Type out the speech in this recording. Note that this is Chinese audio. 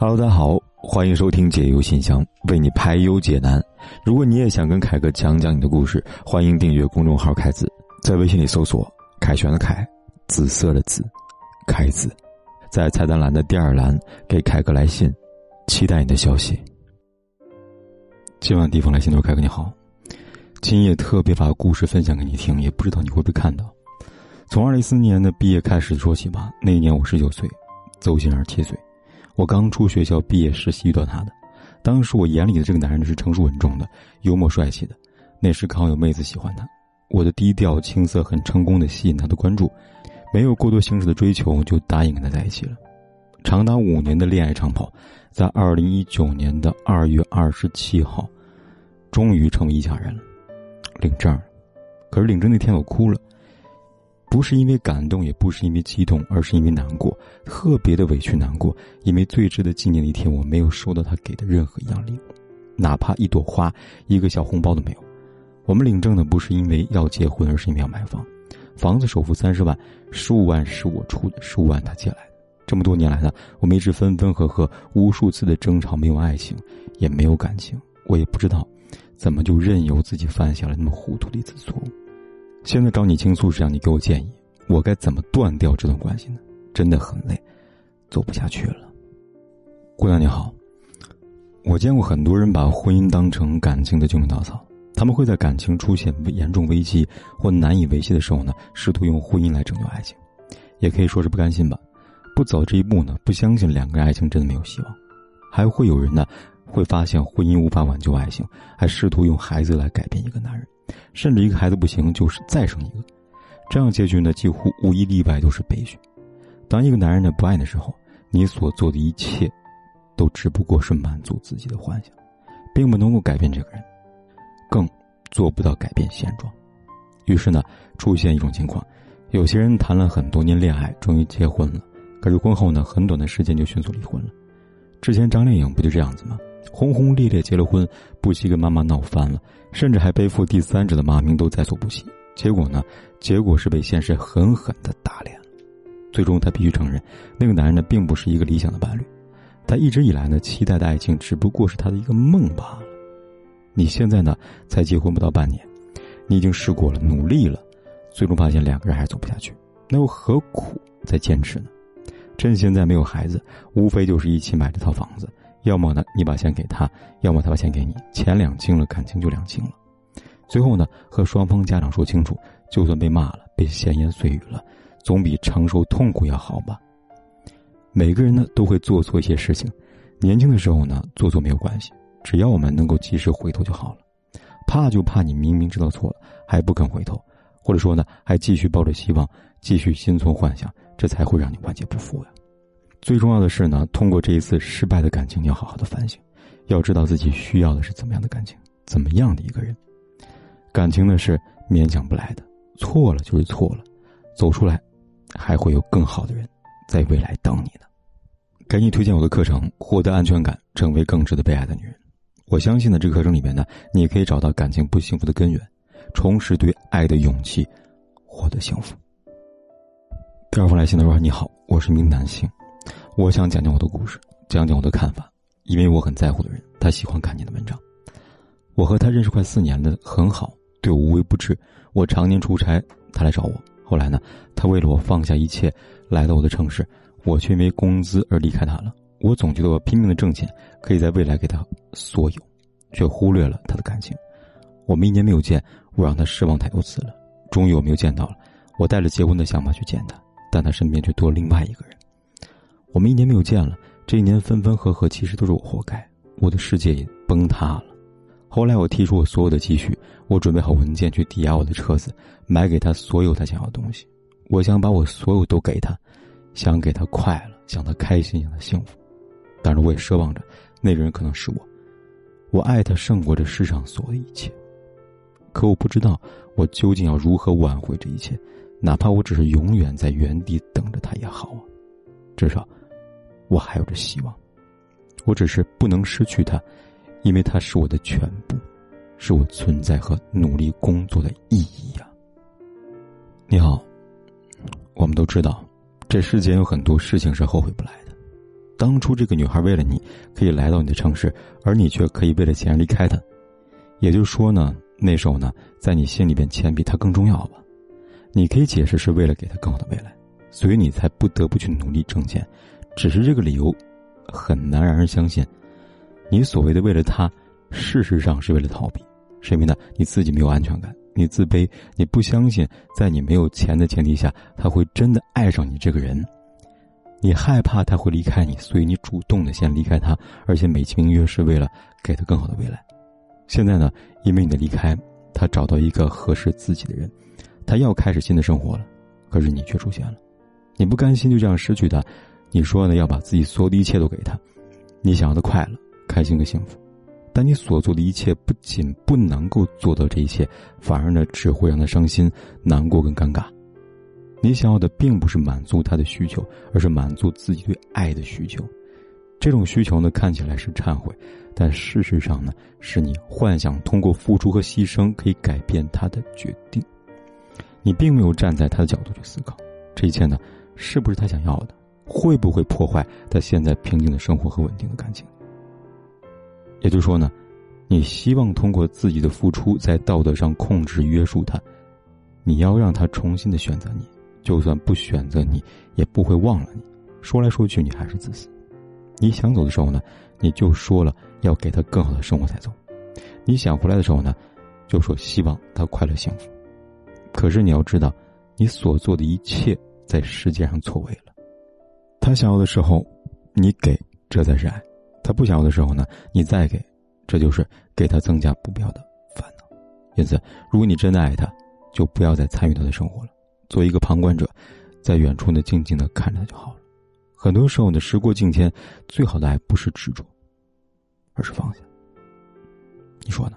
Hello，大家好，欢迎收听解忧信箱，为你排忧解难。如果你也想跟凯哥讲讲你的故事，欢迎订阅公众号“凯子”，在微信里搜索“凯旋的凯，紫色的紫，凯子”，在菜单栏的第二栏给凯哥来信，期待你的消息。今晚地方来信的凯哥你好，今夜特别把故事分享给你听，也不知道你会不会看到。从二零一四年的毕业开始说起吧，那一年我十九岁，邹鑫二十七岁。我刚出学校毕业实习遇到他的，当时我眼里的这个男人是成熟稳重的、幽默帅气的。那时刚好有妹子喜欢他，我的低调青涩很成功的吸引他的关注，没有过多形式的追求就答应跟他在一起了。长达五年的恋爱长跑，在二零一九年的二月二十七号，终于成为一家人了，领证。可是领证那天我哭了。不是因为感动，也不是因为激动，而是因为难过，特别的委屈难过。因为最值得纪念的一天，我没有收到他给的任何一样礼物，哪怕一朵花、一个小红包都没有。我们领证的不是因为要结婚，而是因为要买房。房子首付三十万，十五万是我出的，十五万他借来的。这么多年来呢，我们一直分分合合，无数次的争吵，没有爱情，也没有感情。我也不知道，怎么就任由自己犯下了那么糊涂的一次错误。现在找你倾诉是让你给我建议，我该怎么断掉这段关系呢？真的很累，走不下去了。姑娘你好，我见过很多人把婚姻当成感情的救命稻草，他们会在感情出现严重危机或难以维系的时候呢，试图用婚姻来拯救爱情，也可以说是不甘心吧，不走这一步呢，不相信两个人爱情真的没有希望，还会有人呢，会发现婚姻无法挽救爱情，还试图用孩子来改变一个男人。甚至一个孩子不行，就是再生一个，这样结局呢，几乎无一例外都是悲剧。当一个男人呢不爱的时候，你所做的一切，都只不过是满足自己的幻想，并不能够改变这个人，更做不到改变现状。于是呢，出现一种情况：有些人谈了很多年恋爱，终于结婚了，可是婚后呢，很短的时间就迅速离婚了。之前张靓颖不就这样子吗？轰轰烈烈结了婚，不惜跟妈妈闹翻了，甚至还背负第三者的骂名，都在所不惜。结果呢？结果是被现实狠狠的打脸了。最终，他必须承认，那个男人呢，并不是一个理想的伴侣。他一直以来呢，期待的爱情只不过是他的一个梦罢了。你现在呢，才结婚不到半年，你已经试过了，努力了，最终发现两个人还是走不下去，那又何苦再坚持呢？趁现在没有孩子，无非就是一起买这套房子。要么呢，你把钱给他；要么他把钱给你，钱两清了，感情就两清了。最后呢，和双方家长说清楚，就算被骂了，被闲言碎语了，总比承受痛苦要好吧。每个人呢都会做错一些事情，年轻的时候呢做错没有关系，只要我们能够及时回头就好了。怕就怕你明明知道错了还不肯回头，或者说呢还继续抱着希望，继续心存幻想，这才会让你万劫不复呀。最重要的是呢，通过这一次失败的感情，你要好好的反省，要知道自己需要的是怎么样的感情，怎么样的一个人。感情呢是勉强不来的，错了就是错了，走出来，还会有更好的人在未来等你呢。给你推荐我的课程《获得安全感，成为更值得被爱的女人》。我相信呢，这个课程里面呢，你可以找到感情不幸福的根源，重拾对爱的勇气，获得幸福。第二封来信的说：“你好，我是一名男性。”我想讲讲我的故事，讲讲我的看法，因为我很在乎的人，他喜欢看你的文章。我和他认识快四年了，很好，对我无微不至。我常年出差，他来找我。后来呢，他为了我放下一切，来到我的城市，我却因为工资而离开他了。我总觉得我拼命的挣钱，可以在未来给他所有，却忽略了他的感情。我们一年没有见，我让他失望太多次了。终于我们又见到了，我带着结婚的想法去见他，但他身边却多了另外一个人。我们一年没有见了，这一年分分合合，其实都是我活该。我的世界也崩塌了。后来我提出我所有的积蓄，我准备好文件去抵押我的车子，买给他所有他想要的东西。我想把我所有都给他，想给他快乐，想他开心，想他幸福。但是我也奢望着，那个人可能是我。我爱他胜过这世上所有的一切。可我不知道，我究竟要如何挽回这一切，哪怕我只是永远在原地等着他也好啊。至少。我还有着希望，我只是不能失去他，因为他是我的全部，是我存在和努力工作的意义呀。你好，我们都知道，这世间有很多事情是后悔不来的，当初这个女孩为了你可以来到你的城市，而你却可以为了钱离开她。也就是说呢，那时候呢，在你心里边，钱比她更重要吧？你可以解释是为了给她更好的未来，所以你才不得不去努力挣钱。只是这个理由很难让人相信。你所谓的为了他，事实上是为了逃避，是因为呢你自己没有安全感，你自卑，你不相信在你没有钱的前提下，他会真的爱上你这个人。你害怕他会离开你，所以你主动的先离开他，而且美其名曰是为了给他更好的未来。现在呢，因为你的离开，他找到一个合适自己的人，他要开始新的生活了，可是你却出现了，你不甘心就这样失去他，你说呢要把自己所有的一切都给他，你想要的快乐、开心和幸福，但你所做的一切不仅不能够做到这一切，反而呢只会让他伤心、难过跟尴尬。你想要的并不是满足他的需求，而是满足自己对爱的需求。这种需求呢，看起来是忏悔，但事实上呢，是你幻想通过付出和牺牲可以改变他的决定。你并没有站在他的角度去思考，这一切呢，是不是他想要的？会不会破坏他现在平静的生活和稳定的感情？也就是说呢，你希望通过自己的付出，在道德上控制约束他，你要让他重新的选择你。就算不选择你，也不会忘了你。说来说去，你还是自私。你想走的时候呢，你就说了要给他更好的生活才走；你想回来的时候呢，就说希望他快乐幸福。可是你要知道，你所做的一切在世界上错位了。他想要的时候，你给，这才是爱；他不想要的时候呢，你再给，这就是给他增加不必要的烦恼。因此，如果你真的爱他，就不要再参与他的生活了。做一个旁观者，在远处呢，静静的看着他就好了。很多时候呢，时过境迁，最好的爱不是执着，而是放下。你说呢？